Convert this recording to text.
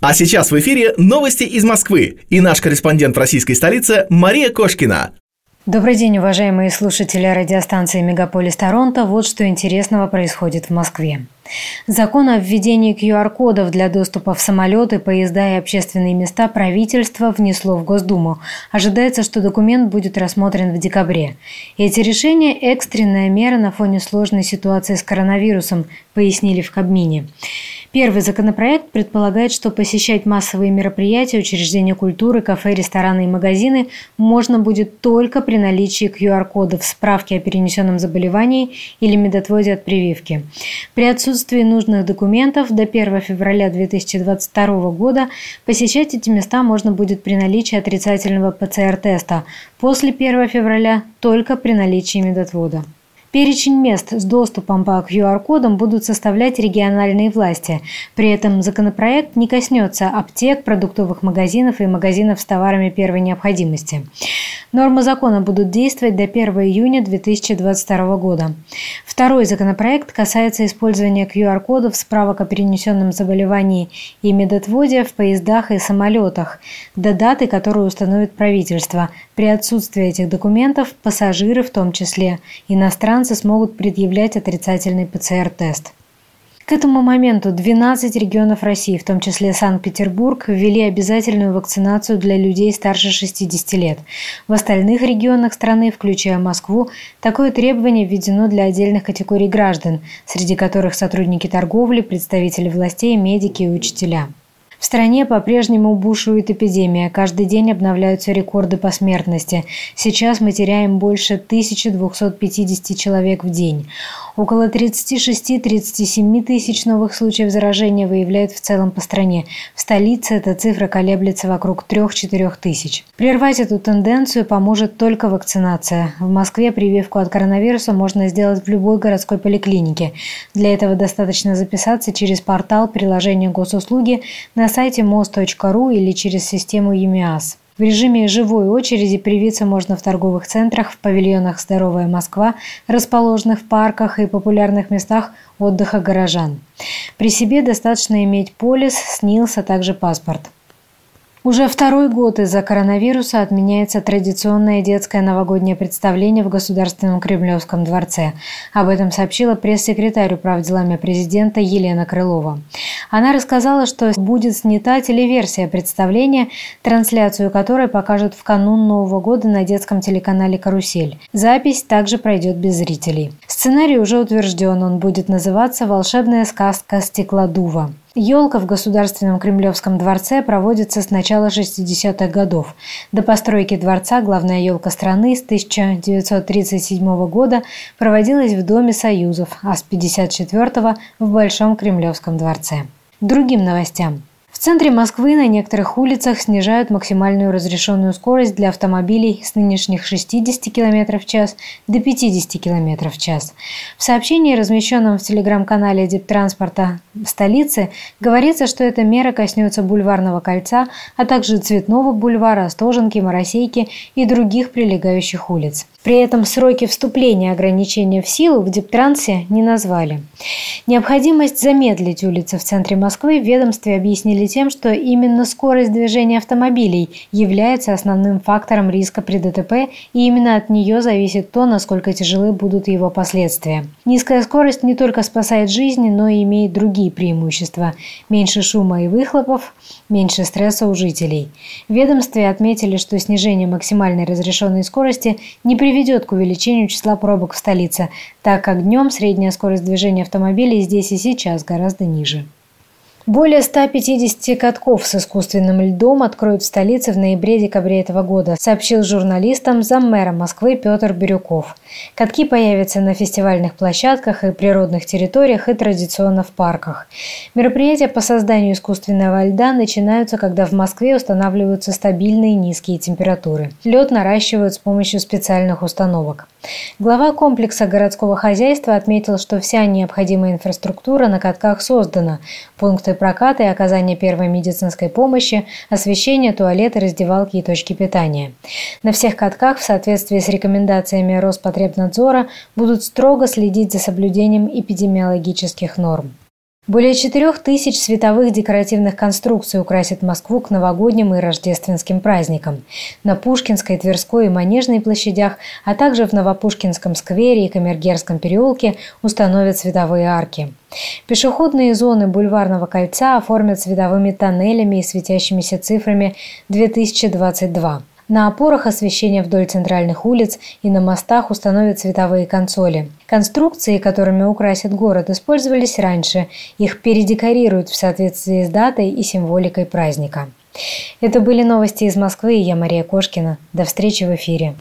А сейчас в эфире новости из Москвы и наш корреспондент в российской столице Мария Кошкина. Добрый день, уважаемые слушатели радиостанции «Мегаполис Торонто». Вот что интересного происходит в Москве. Закон о введении QR-кодов для доступа в самолеты, поезда и общественные места правительство внесло в Госдуму. Ожидается, что документ будет рассмотрен в декабре. Эти решения – экстренная мера на фоне сложной ситуации с коронавирусом, пояснили в Кабмине. Первый законопроект предполагает, что посещать массовые мероприятия, учреждения культуры, кафе, рестораны и магазины можно будет только при наличии QR-кодов, справки о перенесенном заболевании или медотводе от прививки. При отсутствии нужных документов до 1 февраля 2022 года посещать эти места можно будет при наличии отрицательного ПЦР-теста, после 1 февраля только при наличии медотвода. Перечень мест с доступом по QR-кодам будут составлять региональные власти. При этом законопроект не коснется аптек, продуктовых магазинов и магазинов с товарами первой необходимости. Нормы закона будут действовать до 1 июня 2022 года. Второй законопроект касается использования QR-кодов справок о перенесенном заболевании и медотводе в поездах и самолетах до даты, которую установит правительство. При отсутствии этих документов пассажиры, в том числе иностранцы, смогут предъявлять отрицательный ПЦР-тест. К этому моменту 12 регионов России, в том числе Санкт-Петербург, ввели обязательную вакцинацию для людей старше 60 лет. В остальных регионах страны, включая Москву, такое требование введено для отдельных категорий граждан, среди которых сотрудники торговли, представители властей, медики и учителя. В стране по-прежнему бушует эпидемия. Каждый день обновляются рекорды по смертности. Сейчас мы теряем больше 1250 человек в день. Около 36-37 тысяч новых случаев заражения выявляют в целом по стране. В столице эта цифра колеблется вокруг 3-4 тысяч. Прервать эту тенденцию поможет только вакцинация. В Москве прививку от коронавируса можно сделать в любой городской поликлинике. Для этого достаточно записаться через портал приложения госуслуги на сайте мост.ру или через систему ЕМИАС. В режиме живой очереди привиться можно в торговых центрах, в павильонах «Здоровая Москва», расположенных в парках и популярных местах отдыха горожан. При себе достаточно иметь полис, СНИЛС, а также паспорт. Уже второй год из-за коронавируса отменяется традиционное детское новогоднее представление в Государственном Кремлевском дворце. Об этом сообщила пресс-секретарь управделами президента Елена Крылова. Она рассказала, что будет снята телеверсия представления, трансляцию которой покажут в канун Нового года на детском телеканале «Карусель». Запись также пройдет без зрителей. Сценарий уже утвержден, он будет называться «Волшебная сказка Стеклодува». Елка в Государственном Кремлевском дворце проводится с начала 60-х годов. До постройки дворца главная елка страны с 1937 года проводилась в Доме Союзов, а с 1954 в Большом Кремлевском дворце. Другим новостям. В центре Москвы на некоторых улицах снижают максимальную разрешенную скорость для автомобилей с нынешних 60 км в час до 50 км в час. В сообщении, размещенном в телеграм-канале Диптранспорта столицы, говорится, что эта мера коснется Бульварного кольца, а также Цветного бульвара, Остоженки, Моросейки и других прилегающих улиц. При этом сроки вступления ограничения в силу в Диптрансе не назвали. Необходимость замедлить улицы в центре Москвы в ведомстве объяснили тем, что именно скорость движения автомобилей является основным фактором риска при ДТП, и именно от нее зависит то, насколько тяжелы будут его последствия. Низкая скорость не только спасает жизни, но и имеет другие преимущества – меньше шума и выхлопов, меньше стресса у жителей. В ведомстве отметили, что снижение максимальной разрешенной скорости не приведет к увеличению числа пробок в столице, так как днем средняя скорость движения автомобилей здесь и сейчас гораздо ниже. Более 150 катков с искусственным льдом откроют в столице в ноябре-декабре этого года, сообщил журналистам заммэра Москвы Петр Бирюков. Катки появятся на фестивальных площадках и природных территориях и традиционно в парках. Мероприятия по созданию искусственного льда начинаются, когда в Москве устанавливаются стабильные низкие температуры. Лед наращивают с помощью специальных установок. Глава комплекса городского хозяйства отметил, что вся необходимая инфраструктура на катках создана. Пункты проката и оказания первой медицинской помощи, освещение, туалеты, раздевалки и точки питания. На всех катках в соответствии с рекомендациями Роспотребнадзора будут строго следить за соблюдением эпидемиологических норм. Более четырех тысяч световых декоративных конструкций украсит Москву к новогодним и рождественским праздникам. На Пушкинской, Тверской и Манежной площадях, а также в Новопушкинском сквере и Камергерском переулке установят световые арки. Пешеходные зоны бульварного кольца оформят световыми тоннелями и светящимися цифрами 2022. На опорах освещения вдоль центральных улиц и на мостах установят световые консоли. Конструкции, которыми украсят город, использовались раньше. Их передекорируют в соответствии с датой и символикой праздника. Это были новости из Москвы, я Мария Кошкина. До встречи в эфире.